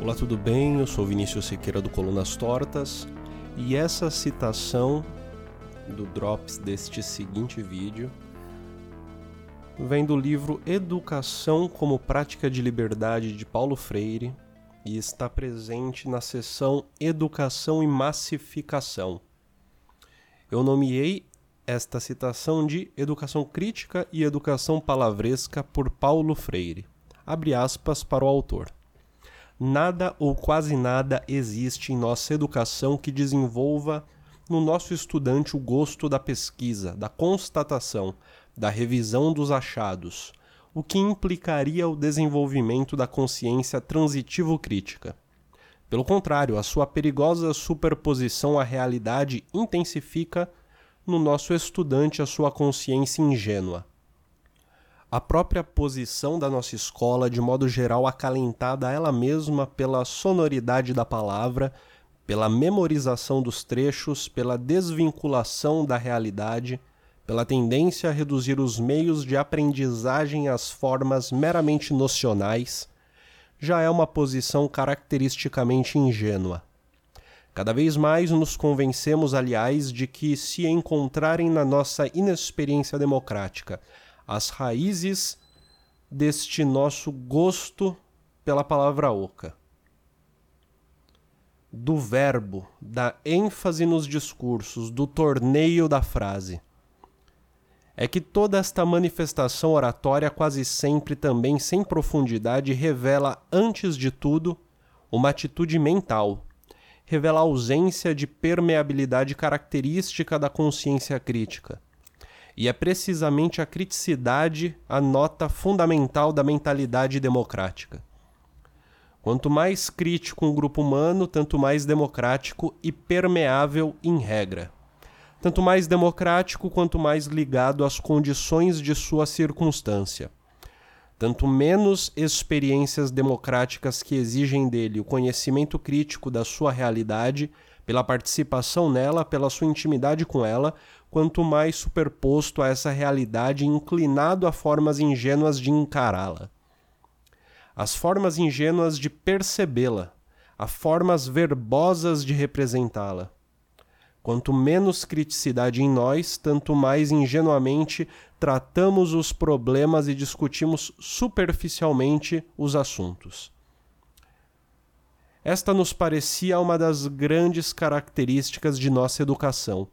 Olá, tudo bem? Eu sou Vinícius Siqueira do Colunas Tortas e essa citação do Drops deste seguinte vídeo vem do livro Educação como Prática de Liberdade de Paulo Freire e está presente na seção Educação e Massificação. Eu nomeei esta citação de Educação Crítica e Educação Palavresca por Paulo Freire. Abre aspas para o autor. Nada ou quase nada existe em nossa educação que desenvolva no nosso estudante o gosto da pesquisa, da constatação, da revisão dos achados, o que implicaria o desenvolvimento da consciência transitivo-crítica. Pelo contrário, a sua perigosa superposição à realidade intensifica no nosso estudante a sua consciência ingênua. A própria posição da nossa escola, de modo geral acalentada ela mesma pela sonoridade da palavra, pela memorização dos trechos, pela desvinculação da realidade, pela tendência a reduzir os meios de aprendizagem às formas meramente nocionais, já é uma posição caracteristicamente ingênua. Cada vez mais nos convencemos, aliás, de que se encontrarem na nossa inexperiência democrática as raízes deste nosso gosto pela palavra oca. Do verbo, da ênfase nos discursos, do torneio da frase. É que toda esta manifestação oratória, quase sempre também sem profundidade, revela, antes de tudo, uma atitude mental, revela a ausência de permeabilidade característica da consciência crítica e é precisamente a criticidade a nota fundamental da mentalidade democrática. Quanto mais crítico um grupo humano, tanto mais democrático e permeável em regra. Tanto mais democrático quanto mais ligado às condições de sua circunstância. Tanto menos experiências democráticas que exigem dele o conhecimento crítico da sua realidade, pela participação nela, pela sua intimidade com ela, quanto mais superposto a essa realidade inclinado a formas ingênuas de encará-la. As formas ingênuas de percebê-la, a formas verbosas de representá-la. Quanto menos criticidade em nós, tanto mais ingenuamente tratamos os problemas e discutimos superficialmente os assuntos. Esta nos parecia uma das grandes características de nossa educação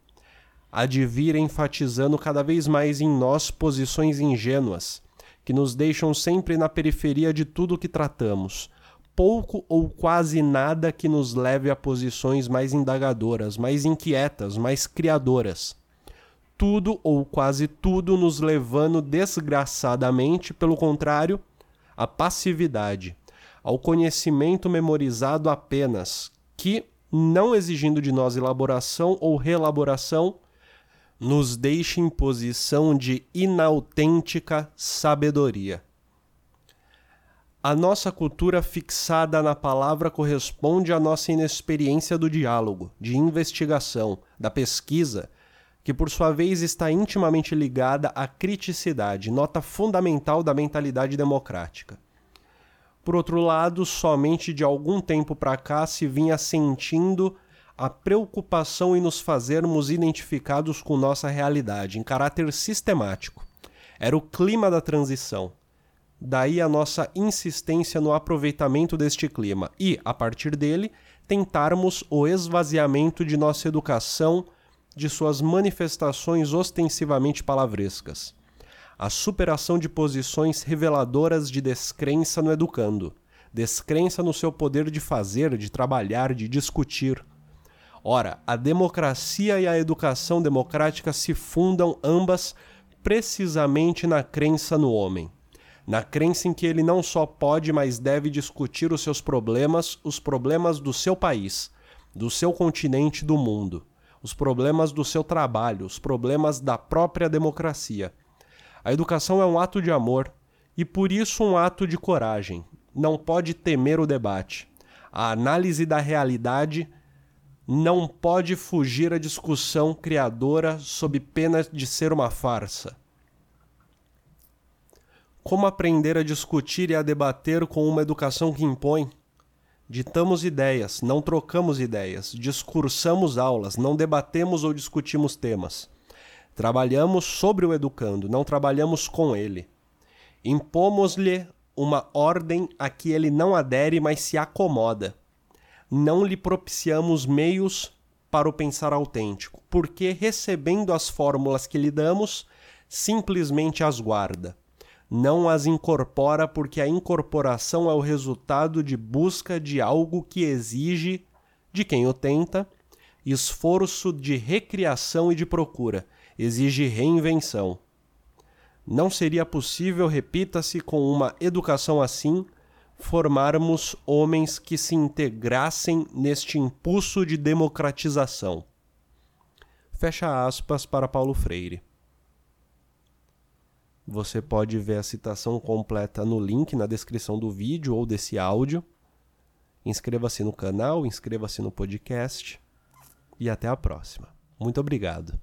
há de vir enfatizando cada vez mais em nós posições ingênuas, que nos deixam sempre na periferia de tudo que tratamos, pouco ou quase nada que nos leve a posições mais indagadoras, mais inquietas, mais criadoras. Tudo ou quase tudo nos levando desgraçadamente, pelo contrário, à passividade, ao conhecimento memorizado apenas, que, não exigindo de nós elaboração ou relaboração, nos deixa em posição de inautêntica sabedoria. A nossa cultura fixada na palavra corresponde à nossa inexperiência do diálogo, de investigação, da pesquisa, que por sua vez está intimamente ligada à criticidade, nota fundamental da mentalidade democrática. Por outro lado, somente de algum tempo para cá se vinha sentindo a preocupação em nos fazermos identificados com nossa realidade em caráter sistemático. Era o clima da transição. Daí a nossa insistência no aproveitamento deste clima e, a partir dele, tentarmos o esvaziamento de nossa educação de suas manifestações ostensivamente palavrescas. A superação de posições reveladoras de descrença no educando, descrença no seu poder de fazer, de trabalhar, de discutir Ora, a democracia e a educação democrática se fundam ambas precisamente na crença no homem. Na crença em que ele não só pode, mas deve discutir os seus problemas, os problemas do seu país, do seu continente, do mundo, os problemas do seu trabalho, os problemas da própria democracia. A educação é um ato de amor e por isso um ato de coragem. Não pode temer o debate. A análise da realidade não pode fugir à discussão criadora sob pena de ser uma farsa. Como aprender a discutir e a debater com uma educação que impõe? Ditamos ideias, não trocamos ideias, discursamos aulas, não debatemos ou discutimos temas. Trabalhamos sobre o educando, não trabalhamos com ele. Impomos-lhe uma ordem a que ele não adere, mas se acomoda. Não lhe propiciamos meios para o pensar autêntico, porque recebendo as fórmulas que lhe damos, simplesmente as guarda não as incorpora porque a incorporação é o resultado de busca de algo que exige, de quem o tenta, esforço de recriação e de procura, exige reinvenção. Não seria possível, repita-se, com uma educação assim, formarmos homens que se integrassem neste impulso de democratização. Fecha aspas para Paulo Freire. Você pode ver a citação completa no link na descrição do vídeo ou desse áudio. Inscreva-se no canal, inscreva-se no podcast e até a próxima. Muito obrigado.